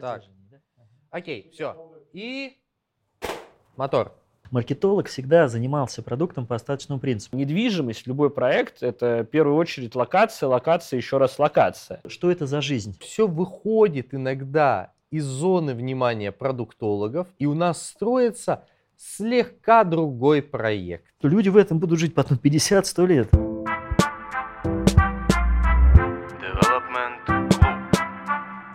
Так. Окей, все. И мотор. Маркетолог всегда занимался продуктом по остаточному принципу. Недвижимость, любой проект, это в первую очередь локация, локация, еще раз локация. Что это за жизнь? Все выходит иногда из зоны внимания продуктологов, и у нас строится слегка другой проект. Люди в этом будут жить потом 50-100 лет.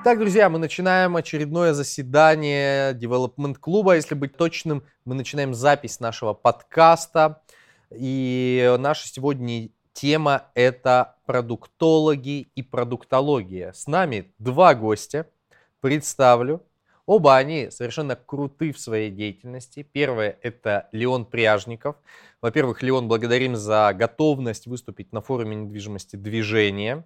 Так, друзья, мы начинаем очередное заседание Development клуба. Если быть точным, мы начинаем запись нашего подкаста. И наша сегодня тема – это продуктологи и продуктология. С нами два гостя. Представлю. Оба они совершенно круты в своей деятельности. Первое – это Леон Пряжников. Во-первых, Леон, благодарим за готовность выступить на форуме недвижимости «Движение».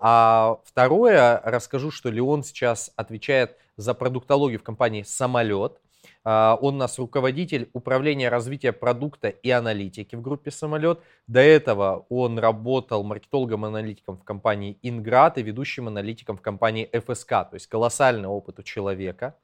А второе, расскажу, что Леон сейчас отвечает за продуктологию в компании «Самолет». А, он у нас руководитель управления развития продукта и аналитики в группе «Самолет». До этого он работал маркетологом-аналитиком в компании «Инград» и ведущим аналитиком в компании «ФСК». То есть колоссальный опыт у человека.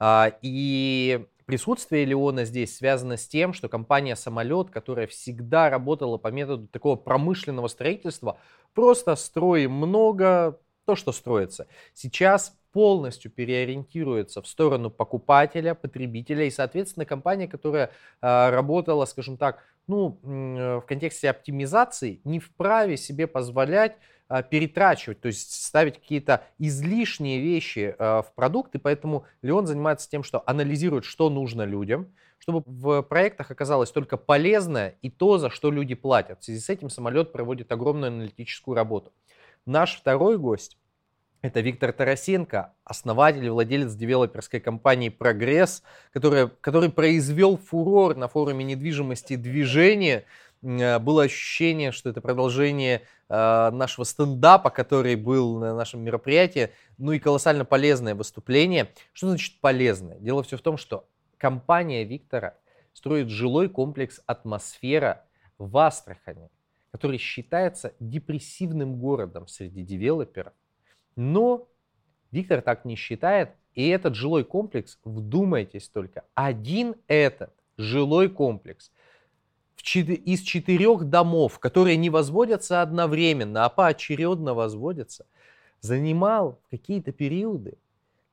А, и Присутствие Леона здесь связано с тем, что компания «Самолет», которая всегда работала по методу такого промышленного строительства, просто строим много, то, что строится. Сейчас полностью переориентируется в сторону покупателя, потребителя и, соответственно, компания, которая э, работала, скажем так, ну, э, в контексте оптимизации, не вправе себе позволять перетрачивать, то есть ставить какие-то излишние вещи а, в продукт, и поэтому Леон занимается тем, что анализирует, что нужно людям, чтобы в проектах оказалось только полезное и то, за что люди платят. В связи с этим самолет проводит огромную аналитическую работу. Наш второй гость это Виктор Тарасенко, основатель и владелец девелоперской компании «Прогресс», который, который произвел фурор на форуме недвижимости движения Э, было ощущение, что это продолжение э, нашего стендапа, который был на нашем мероприятии, ну и колоссально полезное выступление. Что значит полезное? Дело все в том, что компания Виктора строит жилой комплекс «Атмосфера» в Астрахани, который считается депрессивным городом среди девелоперов. Но Виктор так не считает, и этот жилой комплекс, вдумайтесь только, один этот жилой комплекс из четырех домов, которые не возводятся одновременно, а поочередно возводятся, занимал в какие-то периоды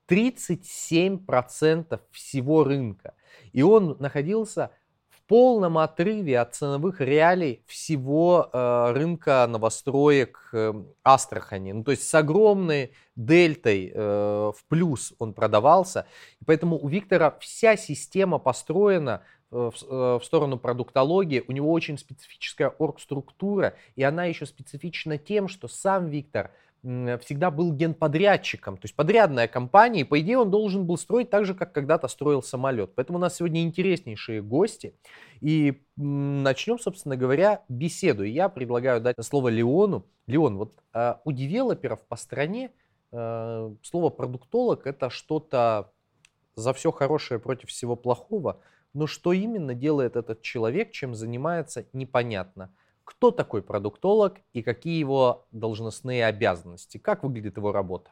37% всего рынка. И он находился в полном отрыве от ценовых реалий всего э, рынка новостроек э, Астрахани. Ну, то есть с огромной дельтой э, в плюс он продавался. И поэтому у Виктора вся система построена в, сторону продуктологии, у него очень специфическая оргструктура, и она еще специфична тем, что сам Виктор всегда был генподрядчиком, то есть подрядная компания, и по идее он должен был строить так же, как когда-то строил самолет. Поэтому у нас сегодня интереснейшие гости, и начнем, собственно говоря, беседу. И я предлагаю дать слово Леону. Леон, вот а, у девелоперов по стране а, слово продуктолог это что-то за все хорошее против всего плохого – но что именно делает этот человек, чем занимается, непонятно. Кто такой продуктолог и какие его должностные обязанности? Как выглядит его работа?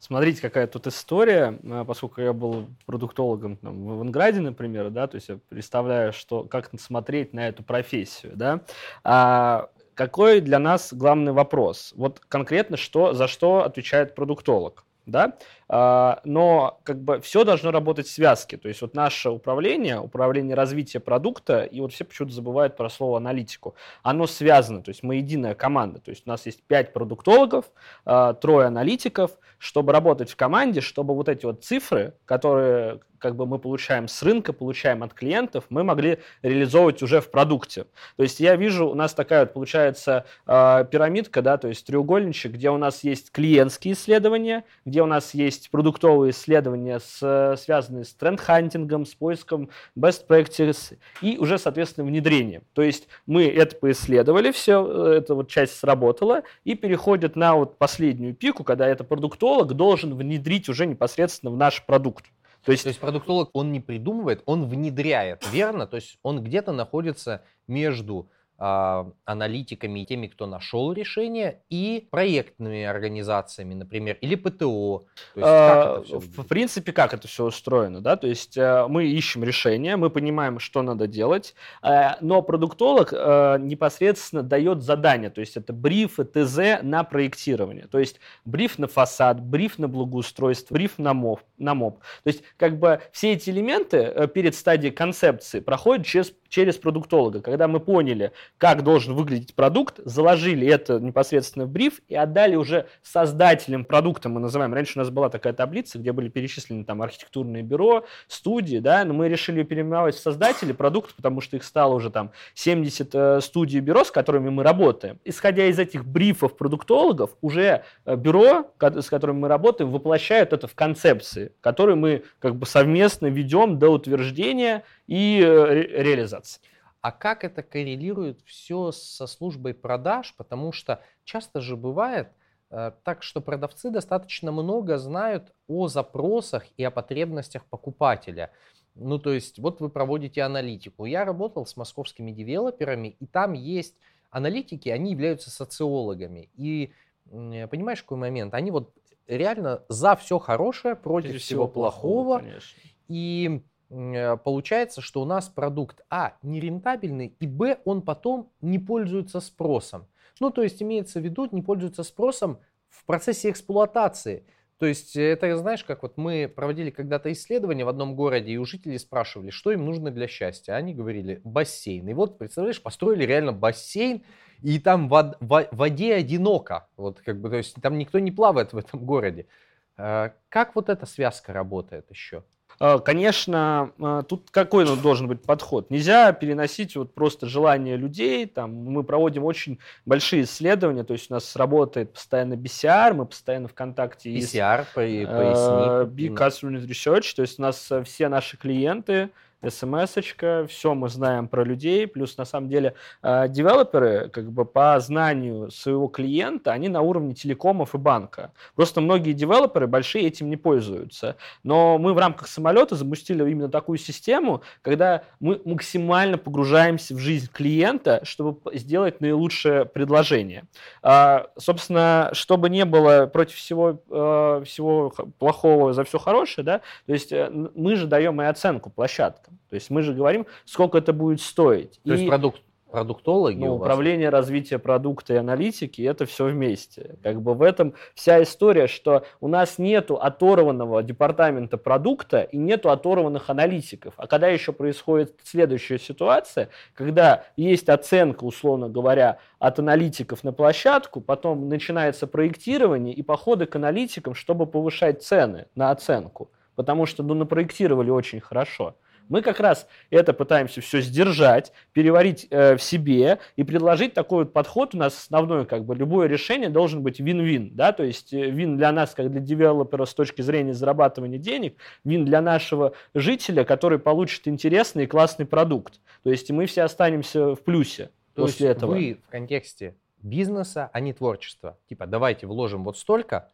Смотрите, какая тут история. А, поскольку я был продуктологом там, в Инграде, например, да, то есть я представляю, что, как смотреть на эту профессию. Да? А, какой для нас главный вопрос? Вот конкретно, что, за что отвечает продуктолог? да, но как бы все должно работать в связке. То есть вот наше управление, управление развития продукта, и вот все почему-то забывают про слово аналитику, оно связано, то есть мы единая команда, то есть у нас есть пять продуктологов, а, трое аналитиков, чтобы работать в команде, чтобы вот эти вот цифры, которые как бы мы получаем с рынка, получаем от клиентов, мы могли реализовывать уже в продукте. То есть я вижу, у нас такая вот получается э, пирамидка, да, то есть треугольничек, где у нас есть клиентские исследования, где у нас есть продуктовые исследования, с, связанные с тренд-хантингом, с поиском best practice и уже, соответственно, внедрение. То есть мы это поисследовали, все, эта вот часть сработала, и переходит на вот последнюю пику, когда это продуктолог должен внедрить уже непосредственно в наш продукт. То есть, То есть продуктолог, он не придумывает, он внедряет, верно? То есть он где-то находится между аналитиками и теми, кто нашел решение, и проектными организациями, например, или ПТО. А, в принципе, как это все устроено, да? То есть э, мы ищем решение, мы понимаем, что надо делать, э, но продуктолог э, непосредственно дает задание, то есть это бриф и ТЗ на проектирование, то есть бриф на фасад, бриф на благоустройство, бриф на МОП. На МОП. То есть как бы все эти элементы перед стадией концепции проходят через, через продуктолога, когда мы поняли, как должен выглядеть продукт, заложили это непосредственно в бриф и отдали уже создателям продукта, мы называем. Раньше у нас была такая таблица, где были перечислены там архитектурные бюро, студии, да, но мы решили переименовать в создатели продукта, потому что их стало уже там 70 э, студий бюро, с которыми мы работаем. Исходя из этих брифов продуктологов, уже э, бюро, с которым мы работаем, воплощают это в концепции, которые мы как бы совместно ведем до утверждения и э, реализации. А как это коррелирует все со службой продаж? Потому что часто же бывает э, так, что продавцы достаточно много знают о запросах и о потребностях покупателя. Ну, то есть, вот вы проводите аналитику. Я работал с московскими девелоперами, и там есть аналитики, они являются социологами. И понимаешь, какой момент? Они вот реально за все хорошее, против всего, всего плохого. плохого и Э, получается, что у нас продукт А нерентабельный, и Б он потом не пользуется спросом. Ну, то есть имеется в виду, не пользуется спросом в процессе эксплуатации. То есть это, знаешь, как вот мы проводили когда-то исследование в одном городе, и у жителей спрашивали, что им нужно для счастья. Они говорили, бассейн. И вот, представляешь, построили реально бассейн, и там в воде одиноко. Вот как бы, то есть там никто не плавает в этом городе. Э, как вот эта связка работает еще? А, конечно, а, тут какой ну, должен быть подход? Нельзя переносить вот просто желание людей. Там, мы проводим очень большие исследования, то есть у нас работает постоянно BCR, мы постоянно в контакте. BCR, поясни. Uh, Big Customer Research, то есть у нас э, все наши клиенты, смс-очка, все мы знаем про людей, плюс на самом деле э, девелоперы как бы по знанию своего клиента, они на уровне телекомов и банка. Просто многие девелоперы большие этим не пользуются. Но мы в рамках самолета запустили именно такую систему, когда мы максимально погружаемся в жизнь клиента, чтобы сделать наилучшее предложение. А, собственно, чтобы не было против всего, э, всего плохого за все хорошее, да, то есть э, мы же даем и оценку площадкам. То есть мы же говорим, сколько это будет стоить. То и... есть продукт продуктологи ну, управление развития продукта и аналитики это все вместе. Как бы в этом вся история что у нас нету оторванного департамента продукта и нету оторванных аналитиков. А когда еще происходит следующая ситуация когда есть оценка условно говоря от аналитиков на площадку потом начинается проектирование и походы к аналитикам чтобы повышать цены на оценку. Потому что ну напроектировали очень хорошо мы как раз это пытаемся все сдержать, переварить э, в себе и предложить такой вот подход. У нас основной, как бы, любое решение должен быть вин-вин, да, то есть э, вин для нас, как для девелопера с точки зрения зарабатывания денег, вин для нашего жителя, который получит интересный и классный продукт. То есть мы все останемся в плюсе то после есть этого. вы в контексте бизнеса, а не творчества. Типа, давайте вложим вот столько,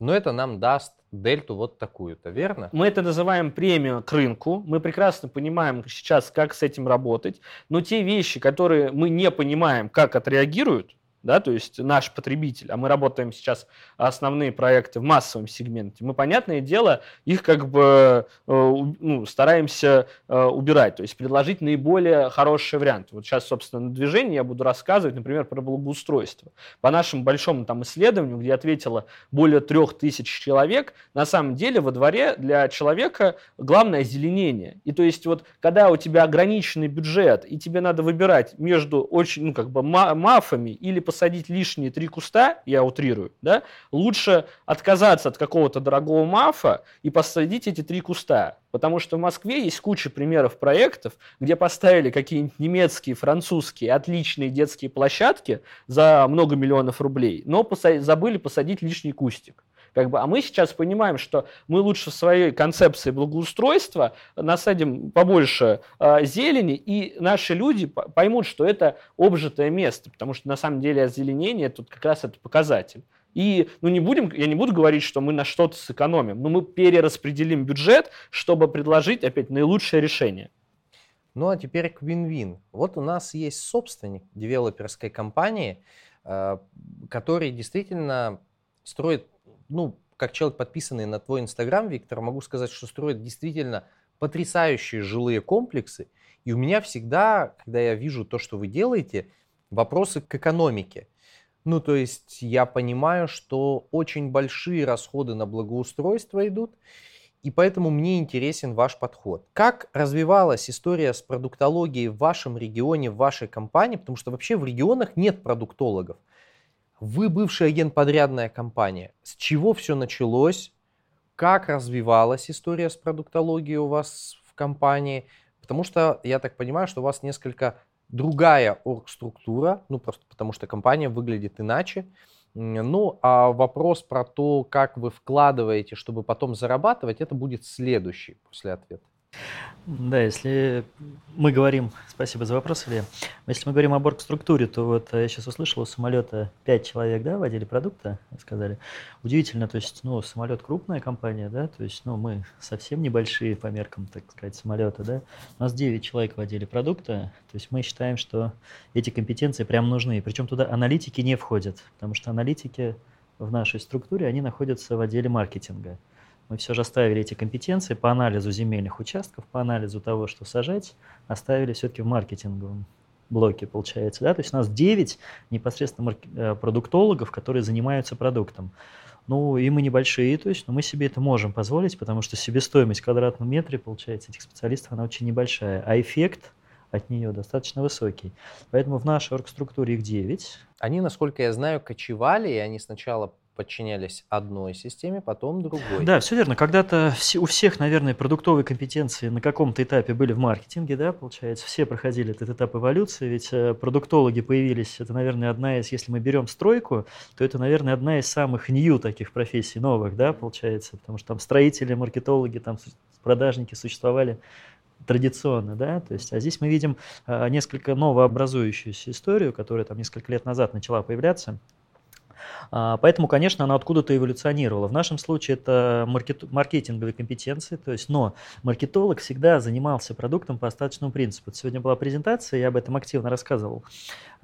но это нам даст дельту вот такую-то, верно? Мы это называем премию к рынку. Мы прекрасно понимаем сейчас, как с этим работать. Но те вещи, которые мы не понимаем, как отреагируют, да, то есть наш потребитель, а мы работаем сейчас основные проекты в массовом сегменте, мы, понятное дело, их как бы э, ну, стараемся э, убирать, то есть предложить наиболее хороший вариант. Вот сейчас, собственно, на движении я буду рассказывать, например, про благоустройство. По нашему большому там исследованию, где ответило более трех тысяч человек, на самом деле во дворе для человека главное озеленение. И то есть вот когда у тебя ограниченный бюджет, и тебе надо выбирать между очень, ну, как бы мафами или посадить лишние три куста, я утрирую, да, лучше отказаться от какого-то дорогого мафа и посадить эти три куста. Потому что в Москве есть куча примеров проектов, где поставили какие-нибудь немецкие, французские отличные детские площадки за много миллионов рублей, но посадить, забыли посадить лишний кустик. Как бы, а мы сейчас понимаем, что мы лучше в своей концепции благоустройства насадим побольше э, зелени, и наши люди поймут, что это обжитое место, потому что на самом деле озеленение тут как раз это показатель. И ну, не будем, я не буду говорить, что мы на что-то сэкономим, но мы перераспределим бюджет, чтобы предложить опять наилучшее решение. Ну а теперь к win-win. Вот у нас есть собственник девелоперской компании, э, который действительно строит, ну, как человек, подписанный на твой инстаграм, Виктор, могу сказать, что строит действительно потрясающие жилые комплексы. И у меня всегда, когда я вижу то, что вы делаете, вопросы к экономике. Ну, то есть я понимаю, что очень большие расходы на благоустройство идут, и поэтому мне интересен ваш подход. Как развивалась история с продуктологией в вашем регионе, в вашей компании? Потому что вообще в регионах нет продуктологов. Вы бывшая агентподрядная компания. С чего все началось? Как развивалась история с продуктологией у вас в компании? Потому что я так понимаю, что у вас несколько другая оргструктура, ну просто потому что компания выглядит иначе. Ну, а вопрос про то, как вы вкладываете, чтобы потом зарабатывать, это будет следующий после ответа. Да, если мы говорим, спасибо за вопрос, Илья. Если мы говорим об оргструктуре, то вот я сейчас услышал, у самолета 5 человек, да, в отделе продукта, сказали. Удивительно, то есть, ну, самолет крупная компания, да, то есть, ну, мы совсем небольшие по меркам, так сказать, самолета, да. У нас 9 человек в отделе продукта, то есть мы считаем, что эти компетенции прям нужны. Причем туда аналитики не входят, потому что аналитики в нашей структуре, они находятся в отделе маркетинга мы все же оставили эти компетенции по анализу земельных участков, по анализу того, что сажать, оставили все-таки в маркетинговом блоке, получается. Да? То есть у нас 9 непосредственно. Э, продуктологов, которые занимаются продуктом. Ну, и мы небольшие, то есть, но мы себе это можем позволить, потому что себестоимость в квадратном метре, получается, этих специалистов, она очень небольшая, а эффект от нее достаточно высокий. Поэтому в нашей оргструктуре их 9. Они, насколько я знаю, кочевали, и они сначала подчинялись одной системе, потом другой. Да, все верно. Когда-то у всех, наверное, продуктовые компетенции на каком-то этапе были в маркетинге, да, получается. Все проходили этот этап эволюции, ведь э, продуктологи появились, это, наверное, одна из, если мы берем стройку, то это, наверное, одна из самых нью таких профессий новых, да, получается, потому что там строители, маркетологи, там продажники существовали традиционно, да, то есть, а здесь мы видим а, несколько новообразующуюся историю, которая там несколько лет назад начала появляться, поэтому, конечно, она откуда-то эволюционировала. В нашем случае это маркет, маркетинговые компетенции, то есть, но маркетолог всегда занимался продуктом по остаточному принципу. Сегодня была презентация, я об этом активно рассказывал.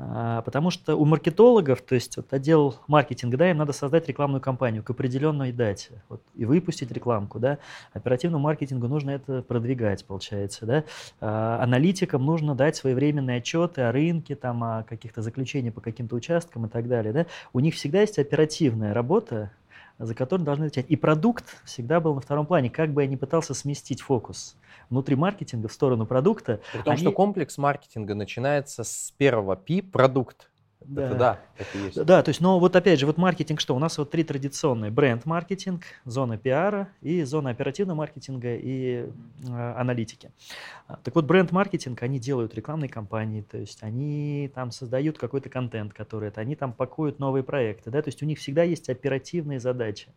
А, потому что у маркетологов, то есть вот отдел маркетинга, да, им надо создать рекламную кампанию к определенной дате вот, и выпустить рекламку. Да. Оперативному маркетингу нужно это продвигать, получается. Да. А, аналитикам нужно дать своевременные отчеты о рынке, там, о каких-то заключениях по каким-то участкам и так далее. Да. У них всегда есть оперативная работа, за которой должны отвечать. И продукт всегда был на втором плане, как бы я ни пытался сместить фокус внутри маркетинга в сторону продукта. При том, они... что комплекс маркетинга начинается с первого P – продукт. Да. Это да, это есть. Да, то есть, но вот опять же, вот маркетинг что? У нас вот три традиционные. Бренд-маркетинг, зона пиара и зона оперативного маркетинга и э, аналитики. А, так вот, бренд-маркетинг, они делают рекламные кампании, то есть они там создают какой-то контент, который это, они там пакуют новые проекты, да, то есть у них всегда есть оперативные задачи.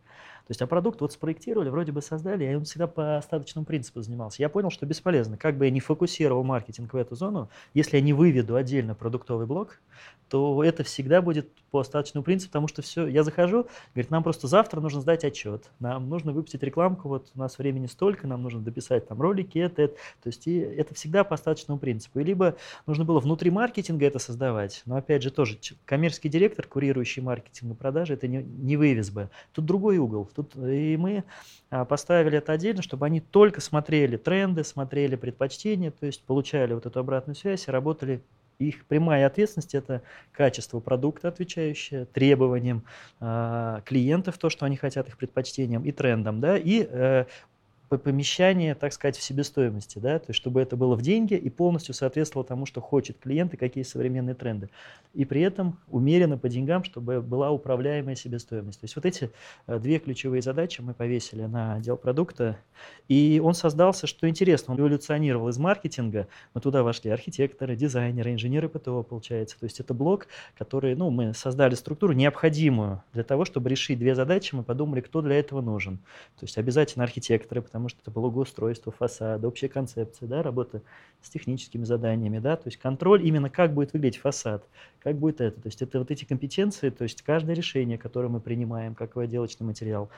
То есть, а продукт вот спроектировали, вроде бы создали, и он всегда по остаточному принципу занимался. Я понял, что бесполезно. Как бы я не фокусировал маркетинг в эту зону, если я не выведу отдельно продуктовый блок, то это всегда будет по остаточному принципу, потому что все, я захожу, говорит, нам просто завтра нужно сдать отчет, нам нужно выпустить рекламку, вот у нас времени столько, нам нужно дописать там ролики, это, это. То есть и это всегда по остаточному принципу. И либо нужно было внутри маркетинга это создавать, но опять же тоже коммерческий директор, курирующий маркетинг и продажи, это не, не вывез бы. Тут другой угол. Тут, и мы а, поставили это отдельно, чтобы они только смотрели тренды, смотрели предпочтения, то есть получали вот эту обратную связь и работали их прямая ответственность – это качество продукта, отвечающее требованиям э, клиентов, то, что они хотят, их предпочтениям и трендам, да, и э, помещание, так сказать, в себестоимости, да, то есть чтобы это было в деньги и полностью соответствовало тому, что хочет клиент и какие современные тренды. И при этом умеренно по деньгам, чтобы была управляемая себестоимость. То есть вот эти э, две ключевые задачи мы повесили на отдел продукта, и он создался, что интересно, он эволюционировал из маркетинга, мы туда вошли архитекторы, дизайнеры, инженеры ПТО, получается. То есть это блок, который, ну, мы создали структуру необходимую для того, чтобы решить две задачи, мы подумали, кто для этого нужен. То есть обязательно архитекторы, потому что это благоустройство фасада, общая концепция, да, работа с техническими заданиями, да, то есть контроль именно как будет выглядеть фасад, как будет это, то есть это вот эти компетенции, то есть каждое решение, которое мы принимаем, как отделочный материал,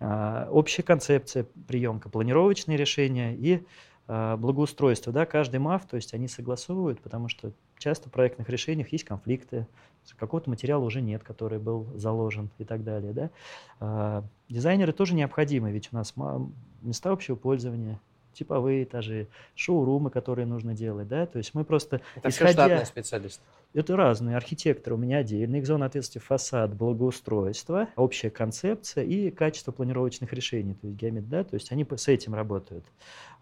а, общая концепция, приемка, планировочные решения и а, благоустройства, да, каждый МАФ, то есть они согласовывают, потому что часто в проектных решениях есть конфликты, какого-то материала уже нет, который был заложен и так далее, да. А, дизайнеры тоже необходимы, ведь у нас места общего пользования, типовые этажи, шоурумы, которые нужно делать, да, то есть мы просто Это исходя... все штатные специалисты. Это разные. Архитекторы у меня отдельно, их зона ответственности фасад, благоустройство, общая концепция и качество планировочных решений, то есть геометрия, да, то есть они с этим работают.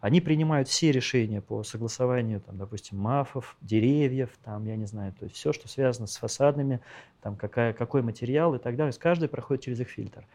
Они принимают все решения по согласованию, там, допустим, мафов, деревьев, там, я не знаю, то есть все, что связано с фасадными, там, какая, какой материал и так далее. То есть каждый проходит через их фильтр.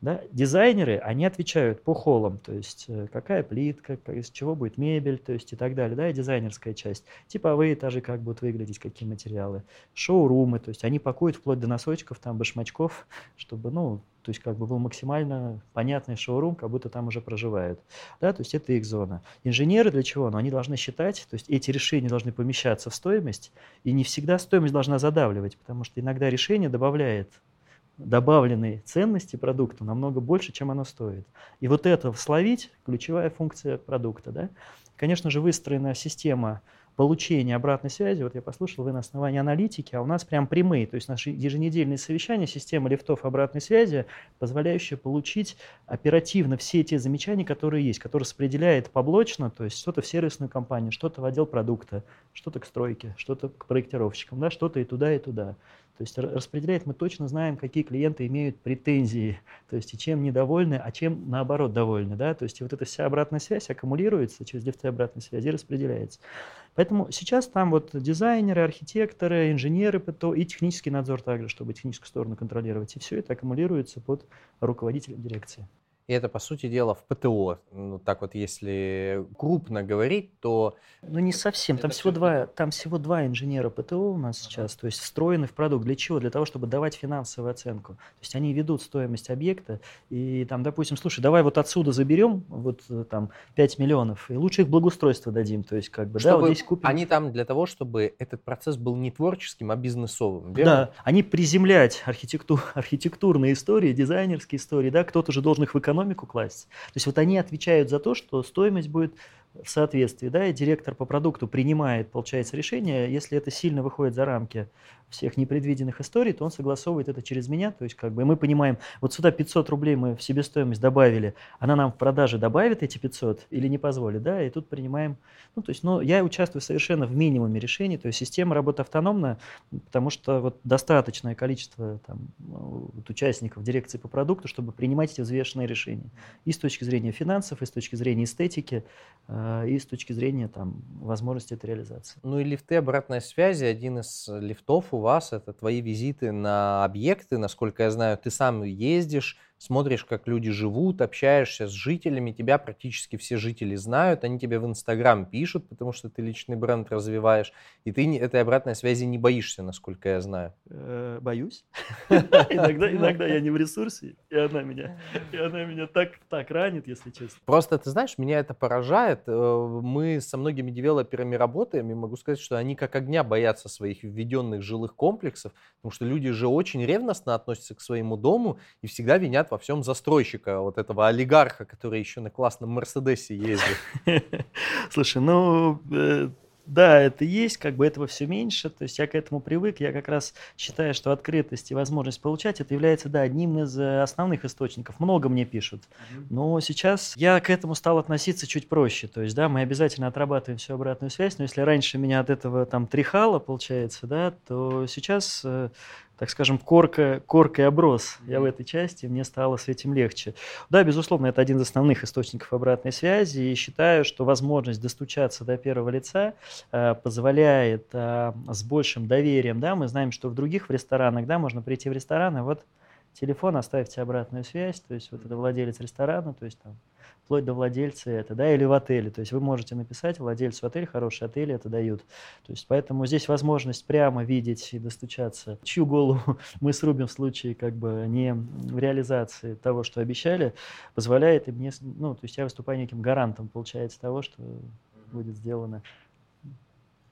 Да? Дизайнеры, они отвечают по холлам, то есть э, какая плитка, из чего будет мебель, то есть и так далее, да, и дизайнерская часть. Типовые этажи, как будут выглядеть, какие материалы. Шоурумы, то есть они пакуют вплоть до носочков, там, башмачков, чтобы, ну, то есть как бы был максимально понятный шоурум, как будто там уже проживают. Да, то есть это их зона. Инженеры для чего? Ну, они должны считать, то есть эти решения должны помещаться в стоимость, и не всегда стоимость должна задавливать, потому что иногда решение добавляет добавленной ценности продукту намного больше, чем оно стоит. И вот это словить – ключевая функция продукта. Да? Конечно же, выстроена система получения обратной связи, вот я послушал, вы на основании аналитики, а у нас прям прямые, то есть наши еженедельные совещания, система лифтов обратной связи, позволяющая получить оперативно все те замечания, которые есть, которые распределяет поблочно, то есть что-то в сервисную компанию, что-то в отдел продукта, что-то к стройке, что-то к проектировщикам, да, что-то и туда, и туда. То есть распределяет, мы точно знаем, какие клиенты имеют претензии, то есть и чем недовольны, а чем наоборот довольны. Да? То есть вот эта вся обратная связь аккумулируется через лифты обратной связи и распределяется. Поэтому сейчас там вот дизайнеры, архитекторы, инженеры ПТО и технический надзор также, чтобы техническую сторону контролировать. И все это аккумулируется под руководителем дирекции. И это, по сути дела, в ПТО. Ну, так вот, если крупно говорить, то... Ну, не совсем. Там всего, два, там всего два инженера ПТО у нас сейчас, то есть встроены в продукт. Для чего? Для того, чтобы давать финансовую оценку. То есть они ведут стоимость объекта, и там, допустим, слушай, давай вот отсюда заберем вот э, там 5 миллионов, и лучше их благоустройство дадим. То есть как бы, чтобы да, вот здесь купим. Они там для того, чтобы этот процесс был не творческим, а бизнесовым, верно? Да, они приземлять архитектур, архитектурные истории, дизайнерские истории, да, кто-то же должен их в экономику класть. То есть вот они отвечают за то, что стоимость будет в соответствии, да, и директор по продукту принимает, получается, решение, если это сильно выходит за рамки всех непредвиденных историй, то он согласовывает это через меня, то есть как бы мы понимаем, вот сюда 500 рублей мы в себестоимость добавили, она нам в продаже добавит эти 500 или не позволит, да, и тут принимаем, ну, то есть, ну, я участвую совершенно в минимуме решений, то есть система работы автономна, потому что вот достаточное количество там, вот, участников дирекции по продукту, чтобы принимать эти взвешенные решения, и с точки зрения финансов, и с точки зрения эстетики, э, и с точки зрения там возможности этой реализации. Ну и лифты обратной связи, один из лифтов у вас, это твои визиты на объекты, насколько я знаю, ты сам ездишь, смотришь, как люди живут, общаешься с жителями, тебя практически все жители знают, они тебе в Инстаграм пишут, потому что ты личный бренд развиваешь, и ты этой обратной связи не боишься, насколько я знаю. Э, боюсь. Иногда, иногда я не в ресурсе, и она меня, и она меня так, так ранит, если честно. Просто, ты знаешь, меня это поражает. Э, мы со многими девелоперами работаем, и могу сказать, что они как огня боятся своих введенных жилых комплексов, потому что люди же очень ревностно относятся к своему дому и всегда винят во всем застройщика, вот этого олигарха, который еще на классном Мерседесе ездит. Слушай, ну, э, да, это есть, как бы этого все меньше, то есть я к этому привык, я как раз считаю, что открытость и возможность получать, это является, да, одним из э, основных источников, много мне пишут, но сейчас я к этому стал относиться чуть проще, то есть, да, мы обязательно отрабатываем всю обратную связь, но если раньше меня от этого там тряхало, получается, да, то сейчас э, так скажем, корка, коркой оброс я в этой части, мне стало с этим легче. Да, безусловно, это один из основных источников обратной связи, и считаю, что возможность достучаться до первого лица э, позволяет э, с большим доверием, да, мы знаем, что в других в ресторанах, да, можно прийти в ресторан, и вот телефон, оставьте обратную связь, то есть вот это владелец ресторана, то есть там вплоть до владельца это, да, или в отеле. То есть вы можете написать владельцу отеля, хороший отель это дают. То есть поэтому здесь возможность прямо видеть и достучаться, чью голову мы срубим в случае как бы не реализации того, что обещали, позволяет и мне, ну, то есть я выступаю неким гарантом, получается, того, что будет сделано.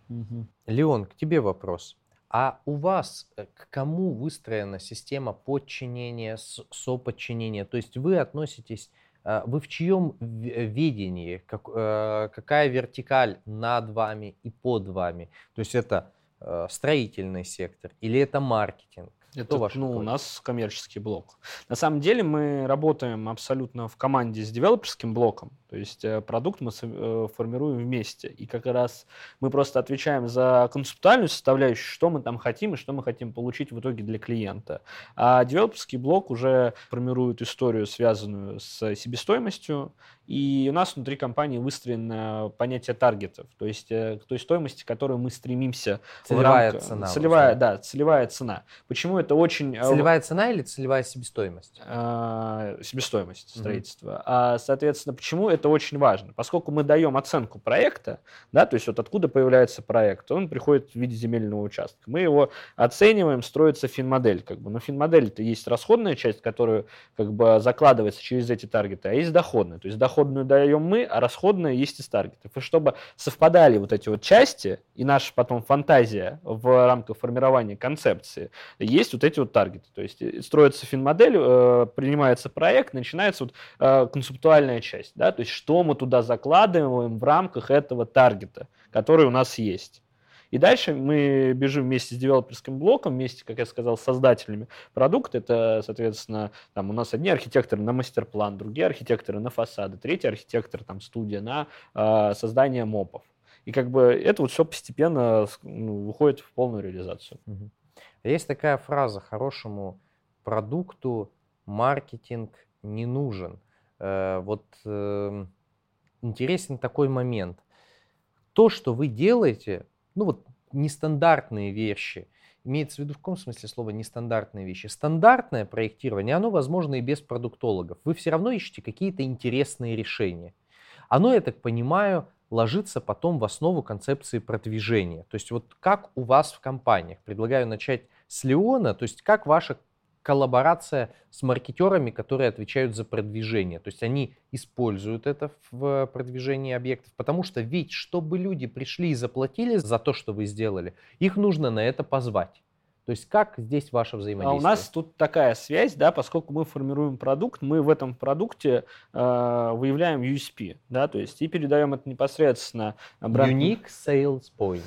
Угу. Леон, к тебе вопрос. А у вас э, к кому выстроена система подчинения, соподчинения? То есть вы относитесь э, вы в чьем видении, как, какая вертикаль над вами и под вами? То есть это строительный сектор или это маркетинг? Это, ваш ну, у нас коммерческий блок. На самом деле мы работаем абсолютно в команде с девелоперским блоком. То есть э, продукт мы э, формируем вместе. И как раз мы просто отвечаем за концептуальную составляющую, что мы там хотим и что мы хотим получить в итоге для клиента. А девелоперский блок уже формирует историю, связанную с себестоимостью. И у нас внутри компании выстроено понятие таргетов, то есть э, к той стоимости, которую мы стремимся. Целевая цена. Целевая, да, целевая цена. Почему это очень... Целевая цена или целевая себестоимость? А, себестоимость строительства. А, соответственно, почему это очень важно. Поскольку мы даем оценку проекта, да, то есть вот откуда появляется проект, он приходит в виде земельного участка. Мы его оцениваем, строится финмодель. Как бы. Но финмодель это есть расходная часть, которая как бы закладывается через эти таргеты, а есть доходная. То есть доходную даем мы, а расходная есть из таргетов. И чтобы совпадали вот эти вот части и наша потом фантазия в рамках формирования концепции, есть вот эти вот таргеты. То есть э, строится финмодель, э, принимается проект, начинается вот э, концептуальная часть. Да? То есть что мы туда закладываем в рамках этого таргета, который у нас есть. И дальше мы бежим вместе с девелоперским блоком, вместе, как я сказал, с создателями продукта. Это, соответственно, там у нас одни архитекторы на мастер-план, другие архитекторы на фасады, третий архитектор, там, студия на э, создание мопов. И как бы это вот все постепенно ну, выходит в полную реализацию. Есть такая фраза, хорошему продукту маркетинг не нужен. Э, вот э, интересен такой момент. То, что вы делаете, ну вот нестандартные вещи, имеется в виду в каком смысле слова нестандартные вещи. Стандартное проектирование, оно возможно и без продуктологов. Вы все равно ищете какие-то интересные решения. Оно, я так понимаю, ложится потом в основу концепции продвижения. То есть вот как у вас в компаниях, предлагаю начать с Леона, то есть как ваша коллаборация с маркетерами, которые отвечают за продвижение. То есть они используют это в продвижении объектов, потому что ведь, чтобы люди пришли и заплатили за то, что вы сделали, их нужно на это позвать. То есть как здесь ваше взаимодействие? А у нас тут такая связь, да, поскольку мы формируем продукт, мы в этом продукте э, выявляем USP, да, то есть и передаем это непосредственно. Обратно. Unique Sales Points.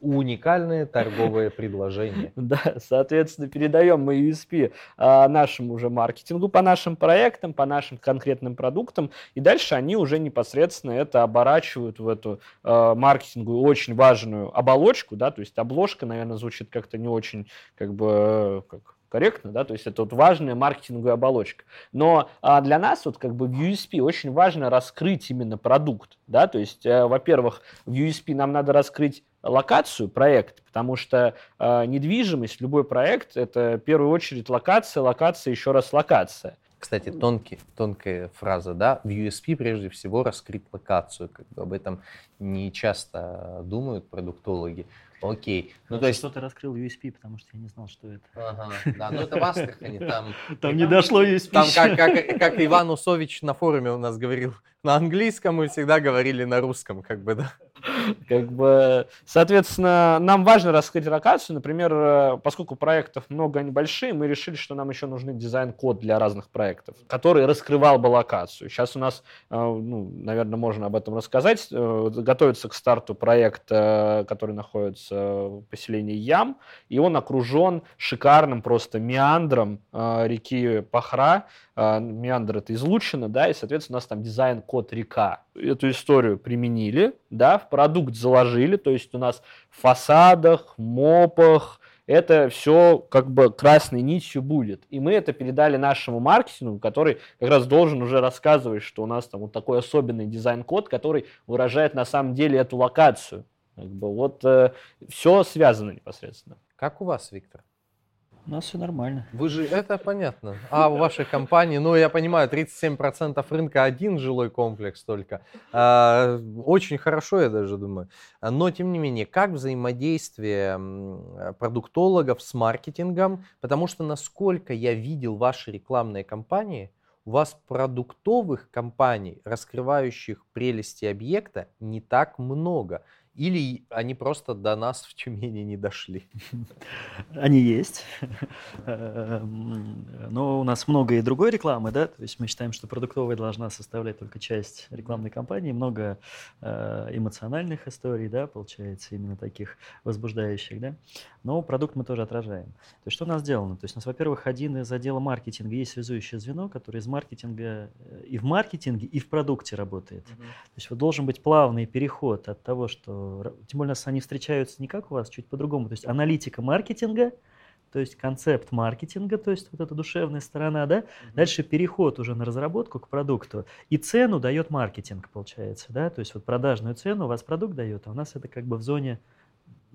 Уникальное торговое предложение. Да, соответственно, передаем мы USP э, нашему уже маркетингу по нашим проектам, по нашим конкретным продуктам, и дальше они уже непосредственно это оборачивают в эту э, маркетингу очень важную оболочку, да, то есть обложка, наверное, звучит как-то не очень как бы как, корректно, да, то есть это вот важная маркетинговая оболочка. Но а, для нас вот как бы в USP очень важно раскрыть именно продукт, да, то есть, э, во-первых, в USP нам надо раскрыть локацию проекта, потому что э, недвижимость, любой проект, это в первую очередь локация, локация, еще раз локация. Кстати, тонкий, тонкая фраза, да, в USP прежде всего раскрыть локацию, как бы об этом не часто думают продуктологи. Окей. Ну, то есть... Что ты раскрыл USP, потому что я не знал, что это. Ага, да, ну это в Астрахани, там... Там не дошло USP. Там, как, как, как Иван Усович на форуме у нас говорил на английском, мы всегда говорили на русском, как бы, да. Как бы, соответственно, нам важно раскрыть локацию. Например, э, поскольку проектов много, они большие, мы решили, что нам еще нужны дизайн-код для разных проектов, который раскрывал бы локацию. Сейчас у нас, э, ну, наверное, можно об этом рассказать. Э, готовится к старту проект, который находится в поселении Ям, и он окружен шикарным просто меандром реки Пахра. Меандр это излучина, да, и, соответственно, у нас там дизайн-код река. Эту историю применили, да, в продукт заложили, то есть у нас в фасадах, МОПах, это все как бы красной нитью будет. И мы это передали нашему маркетингу, который как раз должен уже рассказывать, что у нас там вот такой особенный дизайн-код, который выражает на самом деле эту локацию. Как бы вот э, все связано непосредственно. Как у вас, Виктор? У нас все нормально. Вы же, это понятно. А у вашей компании, ну, я понимаю, 37% рынка один жилой комплекс только. А, очень хорошо, я даже думаю. Но, тем не менее, как взаимодействие продуктологов с маркетингом? Потому что, насколько я видел ваши рекламные кампании, у вас продуктовых компаний, раскрывающих прелести объекта, не так много. Или они просто до нас в Тюмени не дошли? Они есть. Эм, но у нас много и другой рекламы, да, то есть мы считаем, что продуктовая должна составлять только часть рекламной кампании, много э, эмоциональных историй, да, получается, именно таких возбуждающих, да. Но продукт мы тоже отражаем. То есть что у нас сделано? То есть у нас, во-первых, один из отдела маркетинга есть связующее звено, которое из маркетинга э, и в маркетинге, и в продукте работает. То есть вот должен быть плавный переход от того, что тем более они встречаются не как у вас, чуть по-другому. То есть аналитика маркетинга, то есть концепт маркетинга, то есть вот эта душевная сторона, да. Mm-hmm. Дальше переход уже на разработку к продукту. И цену дает маркетинг, получается, да. То есть вот продажную цену у вас продукт дает, а у нас это как бы в зоне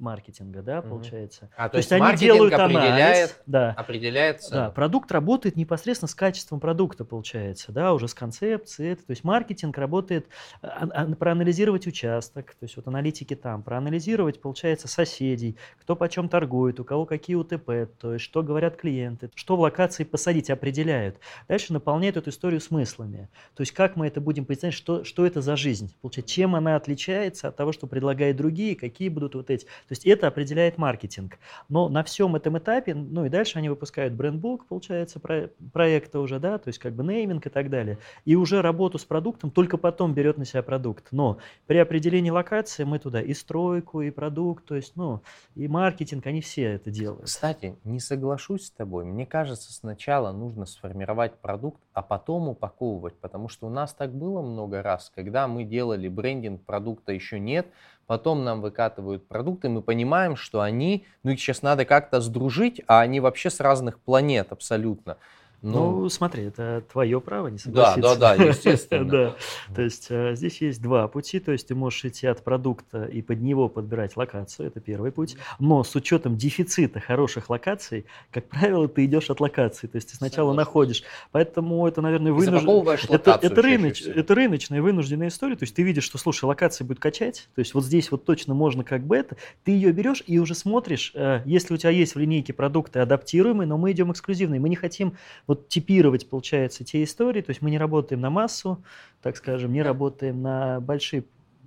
маркетинга, да, получается. А, то, то есть, есть они делают определяет, анализ, да, определяется. Да, продукт работает непосредственно с качеством продукта, получается, да, уже с концепцией. То есть маркетинг работает, а, а, проанализировать участок, то есть вот аналитики там, проанализировать, получается, соседей, кто почем торгует, у кого какие УТП, то есть что говорят клиенты, что в локации посадить, определяют. Дальше наполняют эту историю смыслами. То есть как мы это будем представлять, что, что это за жизнь, получается, чем она отличается от того, что предлагают другие, какие будут вот эти. То есть это определяет маркетинг. Но на всем этом этапе, ну и дальше они выпускают брендбук, получается, про, проекта уже, да, то есть как бы нейминг и так далее. И уже работу с продуктом только потом берет на себя продукт. Но при определении локации мы туда и стройку, и продукт, то есть, ну, и маркетинг, они все это делают. Кстати, не соглашусь с тобой. Мне кажется, сначала нужно сформировать продукт, а потом упаковывать, потому что у нас так было много раз, когда мы делали брендинг, продукта еще нет, потом нам выкатывают продукты, мы понимаем, что они, ну их сейчас надо как-то сдружить, а они вообще с разных планет абсолютно. Ну, ну, смотри, это твое право не согласиться. Да, да, да, естественно. да. То есть э, здесь есть два пути. То есть ты можешь идти от продукта и под него подбирать локацию. Это первый путь. Но с учетом дефицита хороших локаций, как правило, ты идешь от локации. То есть ты сначала Согласен. находишь. Поэтому это, наверное, вынужденная... Это, это, рыноч... это рыночная вынужденная история. То есть ты видишь, что, слушай, локация будет качать. То есть вот здесь вот точно можно как бы это. Ты ее берешь и уже смотришь, э, если у тебя есть в линейке продукты адаптируемые, но мы идем эксклюзивные. Мы не хотим вот типировать, получается, те истории. То есть мы не работаем на массу, так скажем, не работаем на большие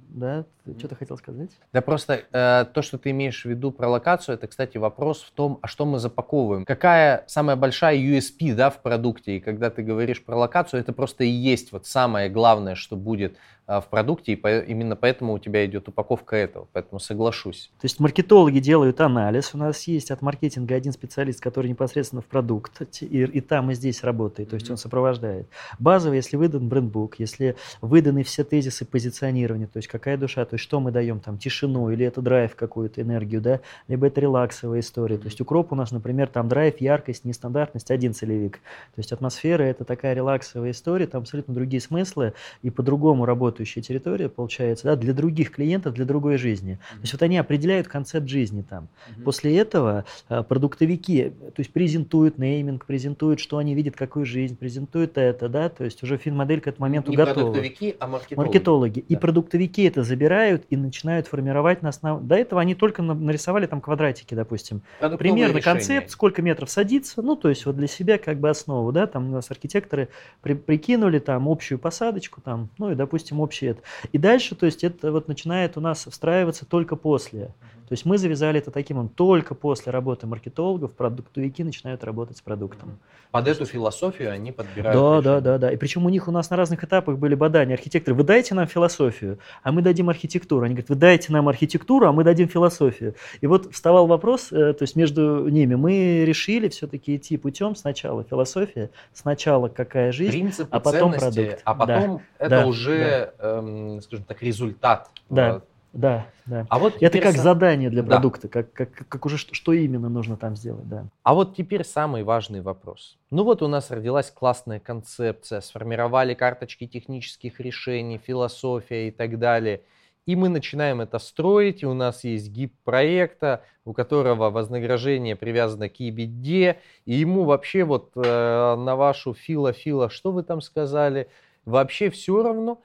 да? Ты что-то хотел сказать? Да просто э, то, что ты имеешь в виду про локацию, это, кстати, вопрос в том, а что мы запаковываем. Какая самая большая USP да, в продукте? И когда ты говоришь про локацию, это просто и есть вот самое главное, что будет в продукте, и по, именно поэтому у тебя идет упаковка этого, поэтому соглашусь. То есть маркетологи делают анализ, у нас есть от маркетинга один специалист, который непосредственно в продукт, и, и там, и здесь работает, то есть mm-hmm. он сопровождает. Базово, если выдан брендбук, если выданы все тезисы позиционирования, то есть как какая душа, то есть что мы даем там, тишину или это драйв какую-то энергию, да, либо это релаксовая история. То есть укроп у нас, например, там драйв, яркость, нестандартность, один целевик. То есть атмосфера это такая релаксовая история, там абсолютно другие смыслы и по-другому работающая территория получается, да, для других клиентов, для другой жизни. То есть вот они определяют концепт жизни там. После этого а, продуктовики, то есть презентуют нейминг, презентуют, что они видят, какую жизнь, презентуют это, да, то есть уже фин-модель к этому моменту Не готова. продуктовики, а маркетологи. Маркетологи. Да. И продуктовики это забирают и начинают формировать на основе... До этого они только нарисовали там квадратики, допустим. Примерно решения. концепт, сколько метров садится, ну, то есть вот для себя как бы основу, да, там у нас архитекторы при, прикинули там общую посадочку, там, ну, и, допустим, общий это. И дальше, то есть это вот начинает у нас встраиваться только после. То есть мы завязали это таким, он только после работы маркетологов продуктовики начинают работать с продуктом. Под эту философию они подбирают. Да, решение. да, да, да. И причем у них у нас на разных этапах были бадания. Архитекторы, вы дайте нам философию, а мы дадим архитектуру. Они говорят, вы дайте нам архитектуру, а мы дадим философию. И вот вставал вопрос, э, то есть между ними. Мы решили все-таки идти путем сначала философия, сначала какая жизнь, Принципы, а потом продукт. А потом да, это да, уже, да. Эм, скажем так, результат. Да. Да, да. А вот это как сам... задание для продукта, да. как, как, как уже что, что именно нужно там сделать, да. А вот теперь самый важный вопрос. Ну вот у нас родилась классная концепция, сформировали карточки технических решений, философия и так далее. И мы начинаем это строить, и у нас есть гиб проекта, у которого вознаграждение привязано к EBITDA, и ему вообще вот э, на вашу фила-фила, что вы там сказали, вообще все равно.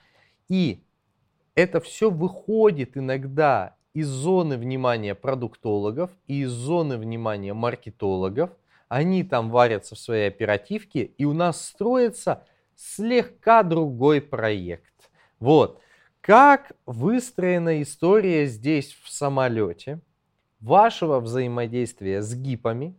И это все выходит иногда из зоны внимания продуктологов и из зоны внимания маркетологов. Они там варятся в своей оперативке, и у нас строится слегка другой проект. Вот. Как выстроена история здесь в самолете вашего взаимодействия с ГИПами,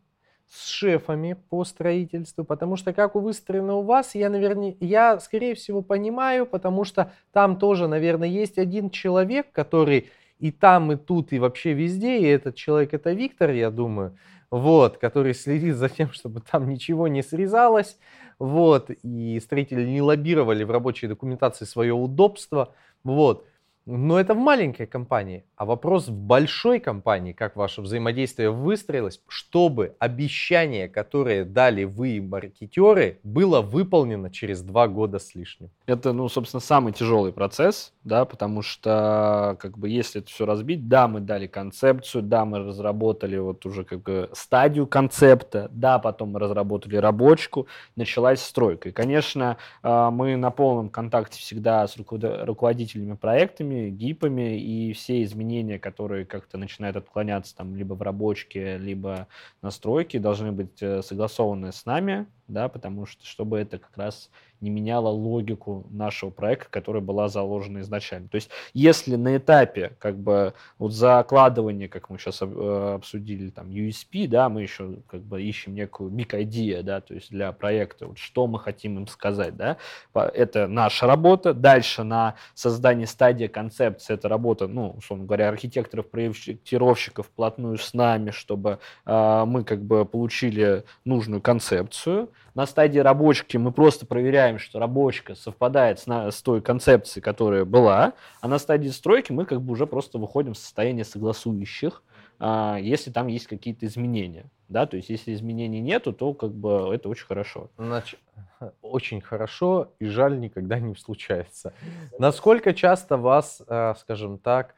с шефами по строительству, потому что как выстроено у вас, я, наверное, я, скорее всего, понимаю, потому что там тоже, наверное, есть один человек, который и там, и тут, и вообще везде, и этот человек это Виктор, я думаю, вот, который следит за тем, чтобы там ничего не срезалось, вот, и строители не лоббировали в рабочей документации свое удобство, вот. Но это в маленькой компании. А вопрос в большой компании, как ваше взаимодействие выстроилось, чтобы обещание, которое дали вы, маркетеры, было выполнено через два года с лишним. Это, ну, собственно, самый тяжелый процесс, да, потому что, как бы, если это все разбить, да, мы дали концепцию, да, мы разработали вот уже как бы стадию концепта, да, потом мы разработали рабочку, началась стройка. И, конечно, а, мы на полном контакте всегда с руководителями проектами, гипами, и все изменения, которые как-то начинают отклоняться там либо в рабочке, либо настройки, должны быть э, согласованы с нами, да, потому что чтобы это как раз не меняло логику нашего проекта, которая была заложена изначально. То есть, если на этапе как бы вот закладывания, как мы сейчас э, обсудили, там USP, да, мы еще как бы ищем некую big idea, да, то есть для проекта, вот что мы хотим им сказать, да, это наша работа. Дальше на создание стадии концепции, это работа, ну, условно говоря, архитекторов, проектировщиков вплотную с нами, чтобы э, мы как бы получили нужную концепцию. На стадии рабочки мы просто проверяем, что рабочка совпадает с, на, с той концепцией, которая была, а на стадии стройки мы как бы уже просто выходим в состояние согласующих, а, если там есть какие-то изменения. Да, то есть если изменений нету, то как бы это очень хорошо. Значит, очень хорошо и жаль никогда не случается. Насколько часто вас, э, скажем так,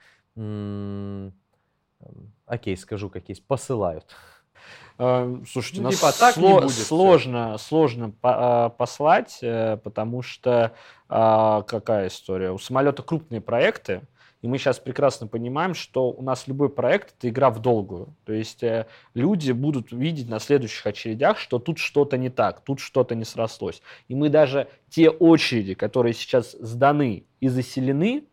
окей, скажу как есть, посылают? Э, слушайте, ну, типа, так сло- будет сложно, все. сложно по- а, послать, э, потому что а, какая история? У самолета крупные проекты, и мы сейчас прекрасно понимаем, что у нас любой проект – это игра в долгую. То есть э, люди будут видеть на следующих очередях, что тут что-то не так, тут что-то не срослось. И мы даже те очереди, которые сейчас сданы и заселены,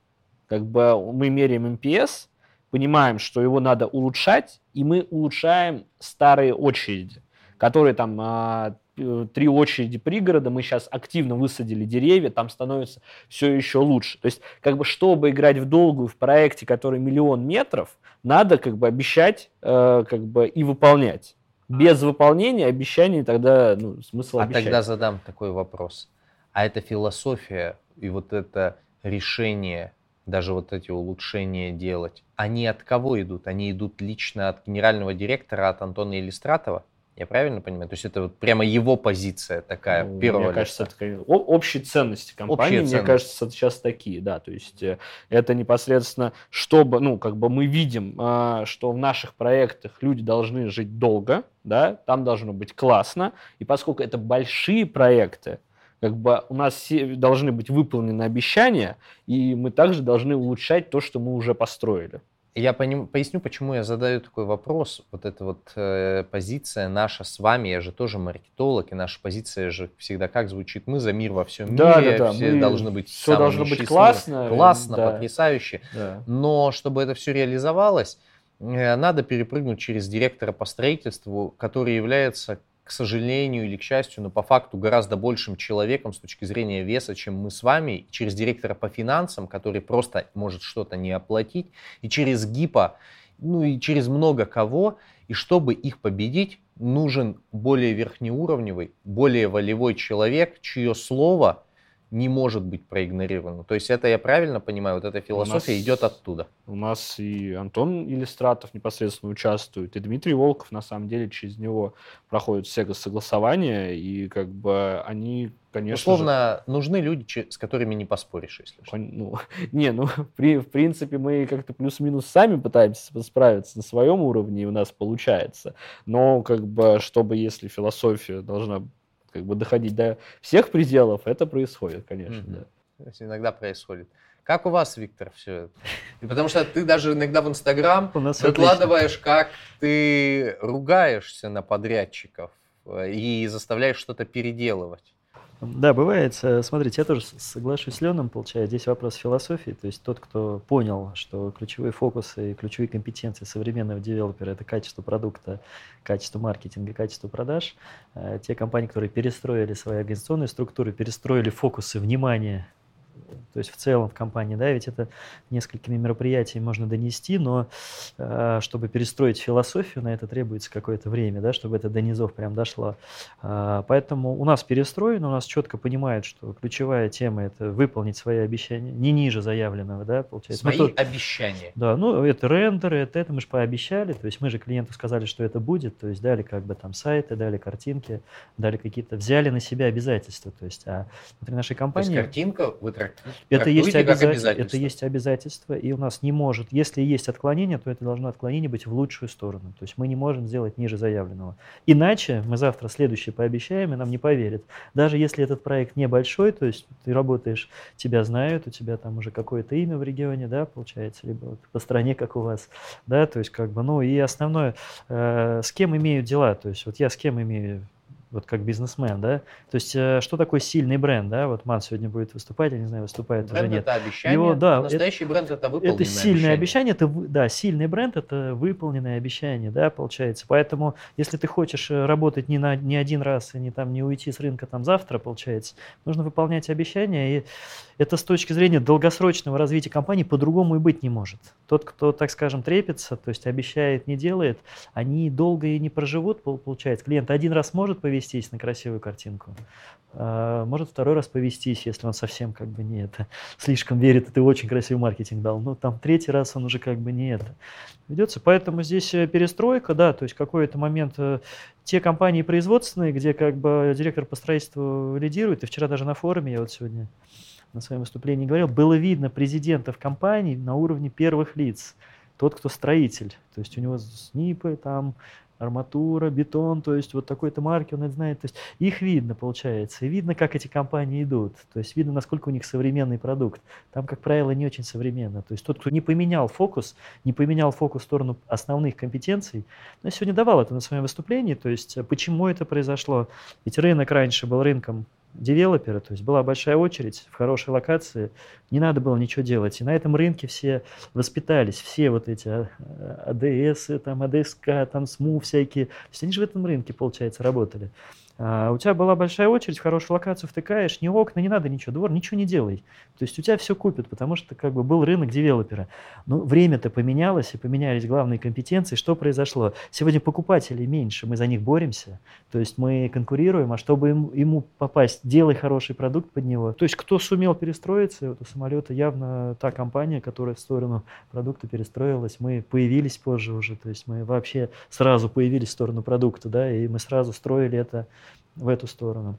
как бы мы меряем МПС, понимаем, что его надо улучшать, и мы улучшаем старые очереди, которые там а, три очереди пригорода, мы сейчас активно высадили деревья, там становится все еще лучше. То есть, как бы, чтобы играть в долгую в проекте, который миллион метров, надо как бы обещать э, как бы и выполнять. Без выполнения обещаний тогда ну, смысл а обещать. А тогда задам такой вопрос. А эта философия и вот это решение даже вот эти улучшения делать, они от кого идут? Они идут лично от генерального директора, от Антона Иллистратова? Я правильно понимаю? То есть это вот прямо его позиция такая, ну, первого Мне кажется, это общие ценности компании, общие мне ценности. кажется, сейчас такие, да. То есть э, это непосредственно, чтобы, ну, как бы мы видим, а, что в наших проектах люди должны жить долго, да, там должно быть классно. И поскольку это большие проекты, как бы у нас все должны быть выполнены обещания, и мы также должны улучшать то, что мы уже построили. Я поним, поясню, почему я задаю такой вопрос. Вот эта вот э, позиция наша с вами, я же тоже маркетолог, и наша позиция же всегда как звучит, мы за мир во всем да, мире, да, да. все мы должны быть все должно быть классно, классно, да. потрясающе. Да. Но чтобы это все реализовалось, э, надо перепрыгнуть через директора по строительству, который является к сожалению или к счастью, но по факту гораздо большим человеком с точки зрения веса, чем мы с вами, через директора по финансам, который просто может что-то не оплатить, и через ГИПа, ну и через много кого, и чтобы их победить, нужен более верхнеуровневый, более волевой человек, чье слово не может быть проигнорировано. То есть это я правильно понимаю, вот эта философия нас, идет оттуда. У нас и Антон Иллистратов непосредственно участвует, и Дмитрий Волков, на самом деле, через него проходят все согласования, и как бы они, конечно Условно, же... нужны люди, с которыми не поспоришь, если что. Ну, не, ну, при, в принципе, мы как-то плюс-минус сами пытаемся справиться на своем уровне, и у нас получается. Но, как бы, чтобы, если философия должна как бы доходить до всех пределов, это происходит, конечно, mm-hmm. да. То есть иногда происходит. Как у вас, Виктор, все это? Потому что ты даже иногда в Инстаграм выкладываешь, как ты ругаешься на подрядчиков э, и заставляешь что-то переделывать. Да, бывает. Смотрите, я тоже соглашусь с Леном, получается, здесь вопрос философии. То есть тот, кто понял, что ключевые фокусы и ключевые компетенции современного девелопера – это качество продукта, качество маркетинга, качество продаж, э, те компании, которые перестроили свои организационные структуры, перестроили фокусы внимания то есть в целом в компании, да, ведь это несколькими мероприятиями можно донести, но э, чтобы перестроить философию, на это требуется какое-то время, да, чтобы это до низов прям дошло. Э, поэтому у нас перестроено, у нас четко понимают, что ключевая тема это выполнить свои обещания, не ниже заявленного, да, получается. Свои ну, то, обещания. Да, ну это рендеры, это, это мы же пообещали, то есть мы же клиенту сказали, что это будет, то есть дали как бы там сайты, дали картинки, дали какие-то, взяли на себя обязательства, то есть, а внутри нашей компании... То есть картинка, вы это есть, обяза... это есть обязательство, и у нас не может, если есть отклонение, то это должно отклонение быть в лучшую сторону. То есть мы не можем сделать ниже заявленного. Иначе мы завтра следующее пообещаем, и нам не поверят. Даже если этот проект небольшой, то есть ты работаешь, тебя знают, у тебя там уже какое-то имя в регионе, да, получается, либо вот по стране, как у вас, да, то есть как бы, ну и основное, э, с кем имеют дела, то есть вот я с кем имею вот как бизнесмен, да? То есть, э, что такое сильный бренд, да? Вот Ман сегодня будет выступать, я не знаю, выступает бренд уже нет. это обещание, Его, да, настоящий это, бренд это выполненное Это сильное обещание. обещание, это, да, сильный бренд это выполненное обещание, да, получается. Поэтому, если ты хочешь э, работать не, на, не один раз и не, там, не уйти с рынка там завтра, получается, нужно выполнять обещания, и это с точки зрения долгосрочного развития компании по-другому и быть не может. Тот, кто, так скажем, трепится, то есть обещает, не делает, они долго и не проживут, получается. Клиент один раз может повести повестись на красивую картинку. А, может второй раз повестись, если он совсем как бы не это, слишком верит, и ты очень красивый маркетинг дал. Но там третий раз он уже как бы не это ведется. Поэтому здесь э, перестройка, да, то есть какой-то момент э, те компании производственные, где как бы директор по строительству лидирует, и вчера даже на форуме я вот сегодня на своем выступлении говорил, было видно президентов компаний на уровне первых лиц. Тот, кто строитель, то есть у него СНИПы, там арматура, бетон, то есть вот такой-то марки он это знает. То есть их видно, получается, и видно, как эти компании идут. То есть видно, насколько у них современный продукт. Там, как правило, не очень современно. То есть тот, кто не поменял фокус, не поменял фокус в сторону основных компетенций, но я сегодня давал это на своем выступлении, то есть почему это произошло. Ведь рынок раньше был рынком девелопера, то есть была большая очередь в хорошей локации, не надо было ничего делать. И на этом рынке все воспитались, все вот эти АДС, там, АДСК, там, СМУ всякие. То есть они же в этом рынке, получается, работали. А у тебя была большая очередь, в хорошую локацию втыкаешь, ни окна, не надо ничего, двор, ничего не делай. То есть у тебя все купят, потому что как бы был рынок девелопера. Но время-то поменялось, и поменялись главные компетенции. Что произошло? Сегодня покупателей меньше, мы за них боремся. То есть мы конкурируем, а чтобы ему попасть, делай хороший продукт под него. То есть кто сумел перестроиться, вот у самолета явно та компания, которая в сторону продукта перестроилась. Мы появились позже уже, то есть мы вообще сразу появились в сторону продукта, да, и мы сразу строили это в эту сторону.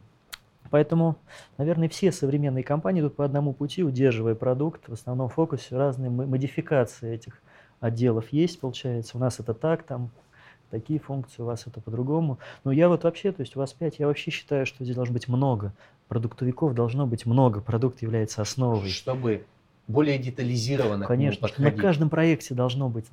Поэтому, наверное, все современные компании идут по одному пути, удерживая продукт. В основном в фокусе разные модификации этих отделов есть, получается. У нас это так, там такие функции, у вас это по-другому. Но я вот вообще, то есть у вас 5, я вообще считаю, что здесь должно быть много. Продуктовиков должно быть много, продукт является основой. Чтобы более детализированно Конечно, на каждом проекте должно быть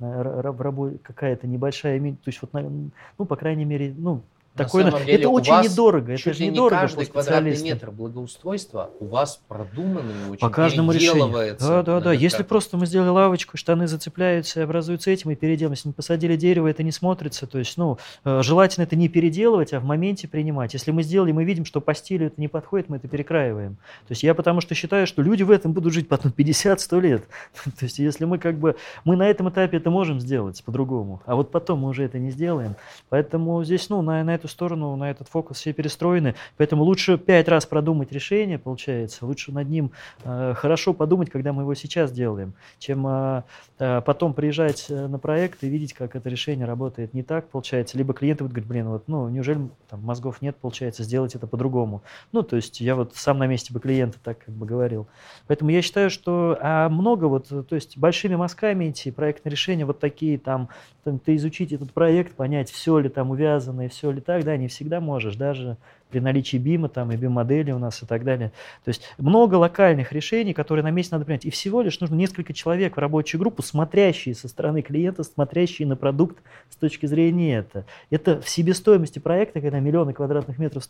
какая-то небольшая, то есть вот, ну, по крайней мере, ну, такой, на деле, это очень недорого. Это же недорого. Не каждый квадратный метр благоустройства у вас продуманный очень По каждому решению. Да, да, да. Если просто мы сделали лавочку, штаны зацепляются и образуются этим, и переделаем. Если мы посадили дерево, это не смотрится. То есть, ну, э, желательно это не переделывать, а в моменте принимать. Если мы сделали, мы видим, что по стилю это не подходит, мы это перекраиваем. То есть я потому что считаю, что люди в этом будут жить потом 50-100 лет. То есть если мы как бы, мы на этом этапе это можем сделать по-другому, а вот потом мы уже это не сделаем. Поэтому здесь, ну, на, на эту сторону, на этот фокус все перестроены. Поэтому лучше пять раз продумать решение, получается. Лучше над ним э, хорошо подумать, когда мы его сейчас делаем, чем э, э, потом приезжать э, на проект и видеть, как это решение работает не так, получается. Либо клиенты будут говорить, блин, вот, ну, неужели там мозгов нет, получается, сделать это по-другому. Ну, то есть я вот сам на месте бы клиента так как бы говорил. Поэтому я считаю, что а много вот, то есть большими мазками идти, проектные решения вот такие там, там ты изучить этот проект, понять, все ли там увязано и все ли так, да, не всегда можешь, даже при наличии бима там, и бим-модели у нас и так далее. То есть много локальных решений, которые на месте надо принять. И всего лишь нужно несколько человек в рабочую группу, смотрящие со стороны клиента, смотрящие на продукт с точки зрения это. Это в себестоимости проекта, когда миллионы квадратных метров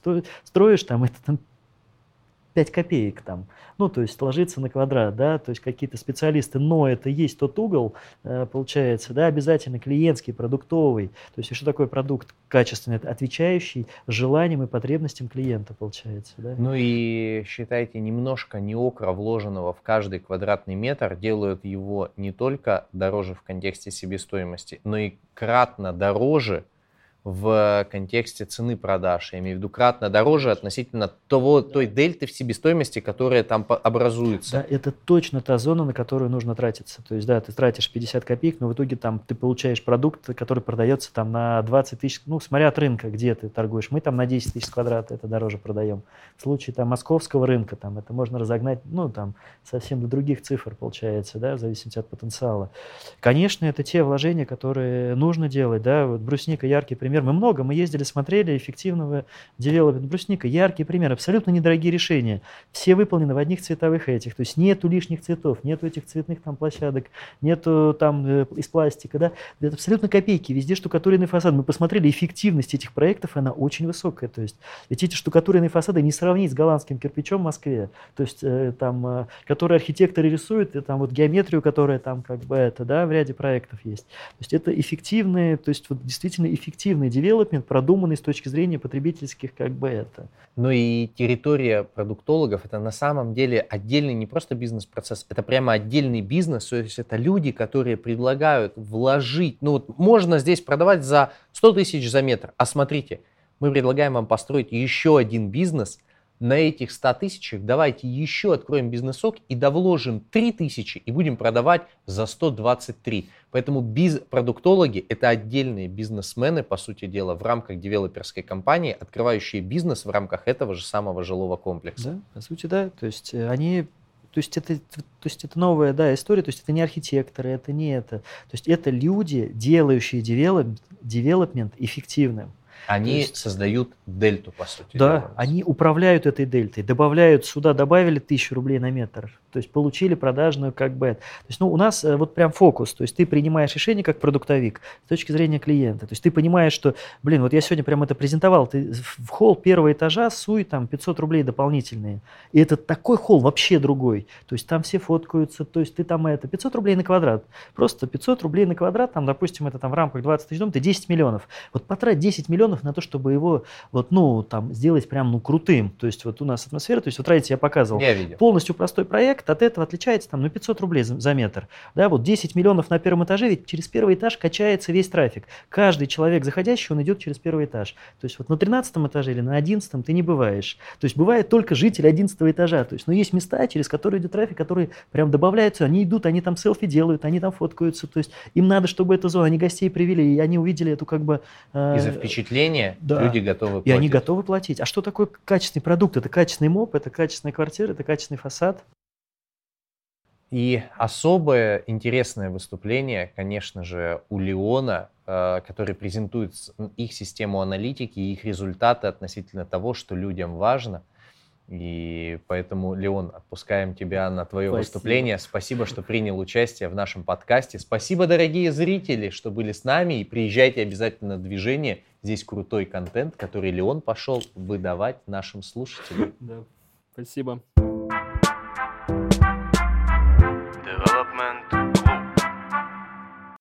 строишь, там это там 5 копеек там. Ну, то есть ложится на квадрат, да, то есть какие-то специалисты, но это есть тот угол, э, получается, да, обязательно клиентский, продуктовый. То есть что такое продукт качественный? отвечающий желаниям и потребностям клиента, получается, да. Ну и считайте, немножко неокра, вложенного в каждый квадратный метр, делают его не только дороже в контексте себестоимости, но и кратно дороже в контексте цены продаж. Я имею в виду кратно дороже относительно того, той дельты в себестоимости, которая там образуется. Да, это точно та зона, на которую нужно тратиться. То есть, да, ты тратишь 50 копеек, но в итоге там ты получаешь продукт, который продается там на 20 тысяч, ну, смотря от рынка, где ты торгуешь. Мы там на 10 тысяч квадратов это дороже продаем. В случае там московского рынка там это можно разогнать, ну, там совсем до других цифр получается, да, в зависимости от потенциала. Конечно, это те вложения, которые нужно делать, да, вот брусника яркий пример пример. Мы много, мы ездили, смотрели эффективного девелопмента брусника. Яркий пример, абсолютно недорогие решения. Все выполнены в одних цветовых этих. То есть нету лишних цветов, нету этих цветных там площадок, нету там э, из пластика. Да? Это абсолютно копейки. Везде штукатуренный фасад. Мы посмотрели эффективность этих проектов, она очень высокая. То есть ведь эти штукатуренные фасады не сравнить с голландским кирпичом в Москве. То есть э, там, э, которые архитекторы рисуют, и там вот геометрию, которая там как бы это, да, в ряде проектов есть. То есть это эффективные, то есть вот действительно эффективные продуманный девелопмент, продуманный с точки зрения потребительских как бы это. Ну и территория продуктологов это на самом деле отдельный не просто бизнес-процесс, это прямо отдельный бизнес, то есть это люди, которые предлагают вложить, ну вот можно здесь продавать за 100 тысяч за метр, а смотрите, мы предлагаем вам построить еще один бизнес – на этих 100 тысячах давайте еще откроем бизнесок и довложим 3 тысячи и будем продавать за 123. Поэтому биз продуктологи это отдельные бизнесмены, по сути дела, в рамках девелоперской компании, открывающие бизнес в рамках этого же самого жилого комплекса. Да, по сути, да. То есть э, они то есть это, то есть это новая да, история, то есть это не архитекторы, это не это. То есть это люди, делающие девелоп, девелопмент эффективным. Они есть, создают дельту, по сути. Да, дела. они управляют этой дельтой, добавляют сюда, добавили тысячу рублей на метр, то есть получили продажную как бы. То есть ну, у нас э, вот прям фокус, то есть ты принимаешь решение как продуктовик с точки зрения клиента. То есть ты понимаешь, что, блин, вот я сегодня прям это презентовал, ты в холл первого этажа суй там 500 рублей дополнительные. И это такой холл вообще другой. То есть там все фоткаются, то есть ты там это, 500 рублей на квадрат. Просто 500 рублей на квадрат, там, допустим, это там в рамках 20 тысяч дом, ты 10 миллионов. Вот потрать 10 миллионов на то, чтобы его вот, ну, там, сделать прям, ну, крутым. То есть вот у нас атмосфера, то есть вот, видите, я показывал. Я видел. Полностью простой проект, проект от этого отличается там, ну, 500 рублей за, за метр. Да, вот 10 миллионов на первом этаже, ведь через первый этаж качается весь трафик. Каждый человек заходящий, он идет через первый этаж. То есть вот на 13 этаже или на 11 ты не бываешь. То есть бывает только житель 11 этажа. То есть, но есть места, через которые идет трафик, которые прям добавляются, они идут, они там селфи делают, они там фоткаются. То есть им надо, чтобы эта зона, они гостей привели, и они увидели эту как бы... Э, Из-за впечатления да. люди готовы платить. И они готовы платить. А что такое качественный продукт? Это качественный моп, это качественная квартира, это качественный фасад. И особое интересное выступление, конечно же, у Леона, э, который презентует их систему аналитики и их результаты относительно того, что людям важно. И поэтому, Леон, отпускаем тебя на твое Спасибо. выступление. Спасибо, что принял участие в нашем подкасте. Спасибо, дорогие зрители, что были с нами. И приезжайте обязательно на движение. Здесь крутой контент, который Леон пошел выдавать нашим слушателям. Да, спасибо.